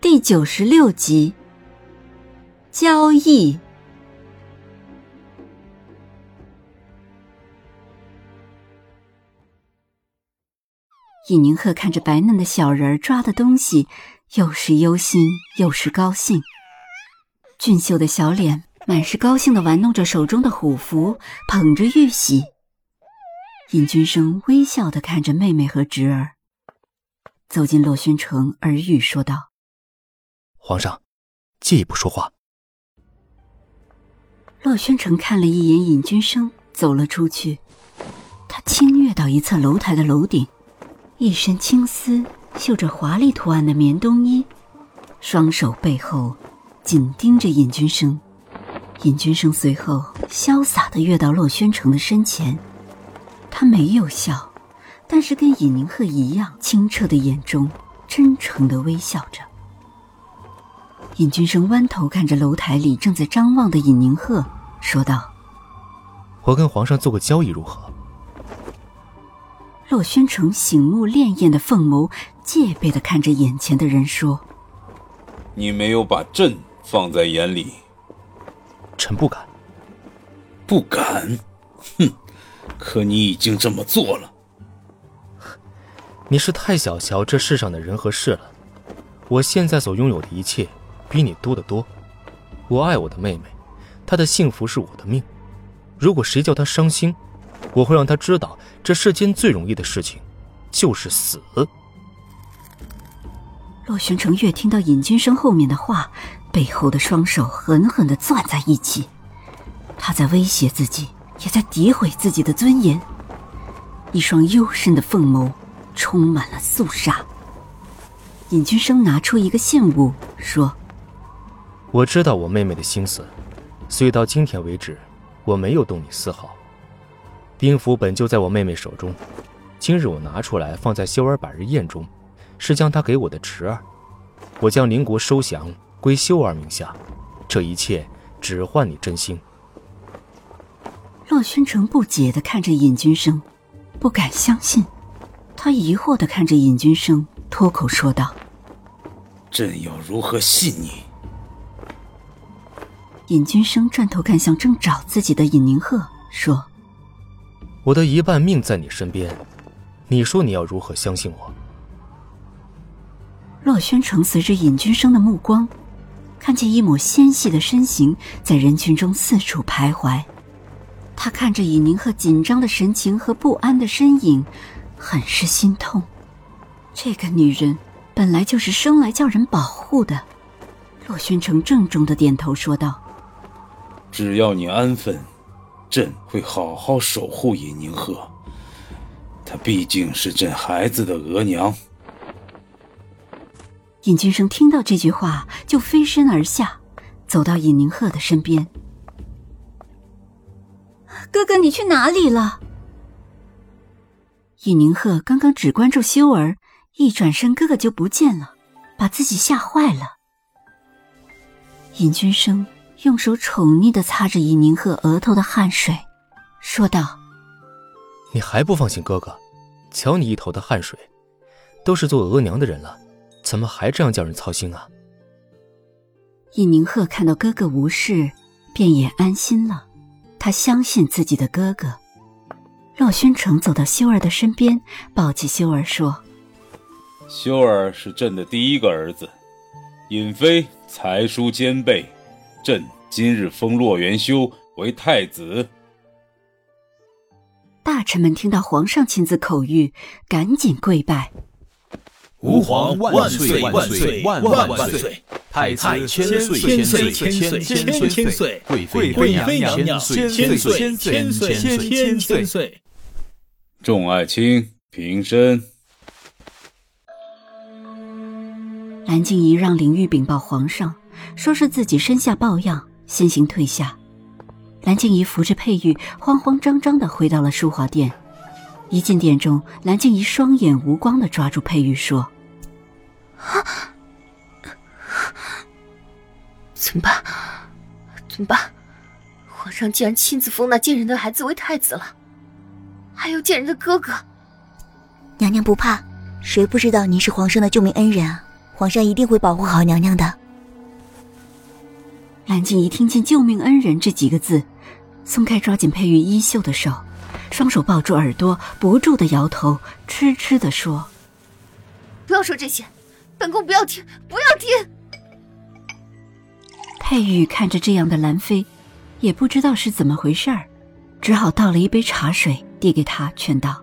第九十六集，交易。尹宁鹤看着白嫩的小人儿抓的东西，又是忧心又是高兴。俊秀的小脸满是高兴的玩弄着手中的虎符，捧着玉玺。尹君生微笑的看着妹妹和侄儿，走进洛轩城，耳语说道。皇上，借一步说话。洛宣城看了一眼尹君生，走了出去。他轻跃到一侧楼台的楼顶，一身青丝，绣着华丽图案的棉冬衣，双手背后紧盯着尹君生。尹君生随后潇洒的跃到洛宣城的身前，他没有笑，但是跟尹宁鹤一样，清澈的眼中真诚的微笑着。尹君生弯头看着楼台里正在张望的尹宁鹤，说道：“我跟皇上做个交易如何？”洛宣城醒目潋滟的凤眸戒备的看着眼前的人，说：“你没有把朕放在眼里。”“臣不敢。”“不敢？哼！可你已经这么做了。”“你是太小瞧这世上的人和事了。我现在所拥有的一切。”比你多得多，我爱我的妹妹，她的幸福是我的命。如果谁叫她伤心，我会让她知道，这世间最容易的事情，就是死。洛玄成越听到尹君生后面的话，背后的双手狠狠的攥在一起，他在威胁自己，也在诋毁自己的尊严。一双幽深的凤眸，充满了肃杀。尹君生拿出一个信物，说。我知道我妹妹的心思，所以到今天为止，我没有动你丝毫。兵符本就在我妹妹手中，今日我拿出来放在修儿百日宴中，是将她给我的侄儿。我将邻国收降归修儿名下，这一切只换你真心。洛宣城不解的看着尹君生，不敢相信。他疑惑的看着尹君生，脱口说道：“朕要如何信你？”尹君生转头看向正找自己的尹宁鹤，说：“我的一半命在你身边，你说你要如何相信我？”洛轩城随着尹君生的目光，看见一抹纤细的身形在人群中四处徘徊。他看着尹宁鹤紧张的神情和不安的身影，很是心痛。这个女人本来就是生来叫人保护的。洛宣城郑重的点头说道。只要你安分，朕会好好守护尹宁鹤。她毕竟是朕孩子的额娘。尹君生听到这句话，就飞身而下，走到尹宁鹤的身边。哥哥，你去哪里了？尹宁鹤刚刚只关注修儿，一转身，哥哥就不见了，把自己吓坏了。尹君生。用手宠溺的擦着尹宁鹤额头的汗水，说道：“你还不放心哥哥？瞧你一头的汗水，都是做额娘的人了，怎么还这样叫人操心啊？”尹宁鹤看到哥哥无事，便也安心了。他相信自己的哥哥。洛宣城走到修儿的身边，抱起修儿说：“修儿是朕的第一个儿子，尹妃才疏兼备。”朕今日封洛元修为太子。大臣们听到皇上亲自口谕，赶紧跪拜：“吾皇万岁万岁万万万岁！太子千岁千岁千岁千千岁！贵妃娘娘千岁千岁千岁千岁！”众爱卿平身。蓝静怡让林玉禀报皇上，说是自己身下抱恙，先行退下。蓝静怡扶着佩玉，慌慌张张地回到了淑华殿。一进殿中，蓝静怡双眼无光地抓住佩玉说：“啊，怎么办？怎么办？皇上竟然亲自封那贱人的孩子为太子了，还有贱人的哥哥。娘娘不怕，谁不知道您是皇上的救命恩人啊？皇上一定会保护好娘娘的。”蓝静怡听见“救命恩人”这几个字，松开抓紧佩玉衣袖的手，双手抱住耳朵，不住的摇头，痴痴的说：“不要说这些，本宫不要听，不要听。”佩玉看着这样的兰妃，也不知道是怎么回事儿，只好倒了一杯茶水递给她，劝道：“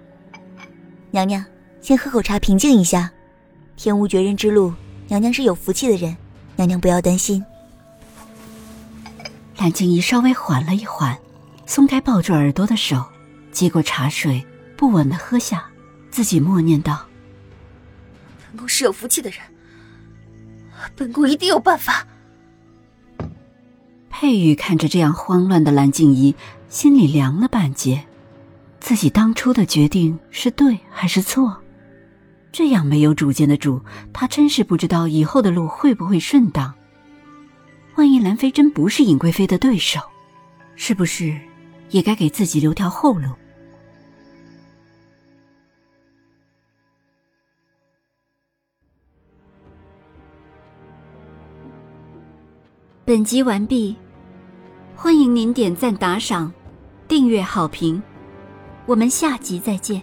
娘娘，先喝口茶，平静一下。天无绝人之路，娘娘是有福气的人，娘娘不要担心。”蓝静怡稍微缓了一缓，松开抱住耳朵的手，接过茶水，不稳的喝下，自己默念道：“本宫是有福气的人，本宫一定有办法。”佩玉看着这样慌乱的蓝静怡，心里凉了半截。自己当初的决定是对还是错？这样没有主见的主，他真是不知道以后的路会不会顺当。万一兰妃真不是尹贵妃的对手，是不是也该给自己留条后路？本集完毕，欢迎您点赞、打赏、订阅、好评，我们下集再见。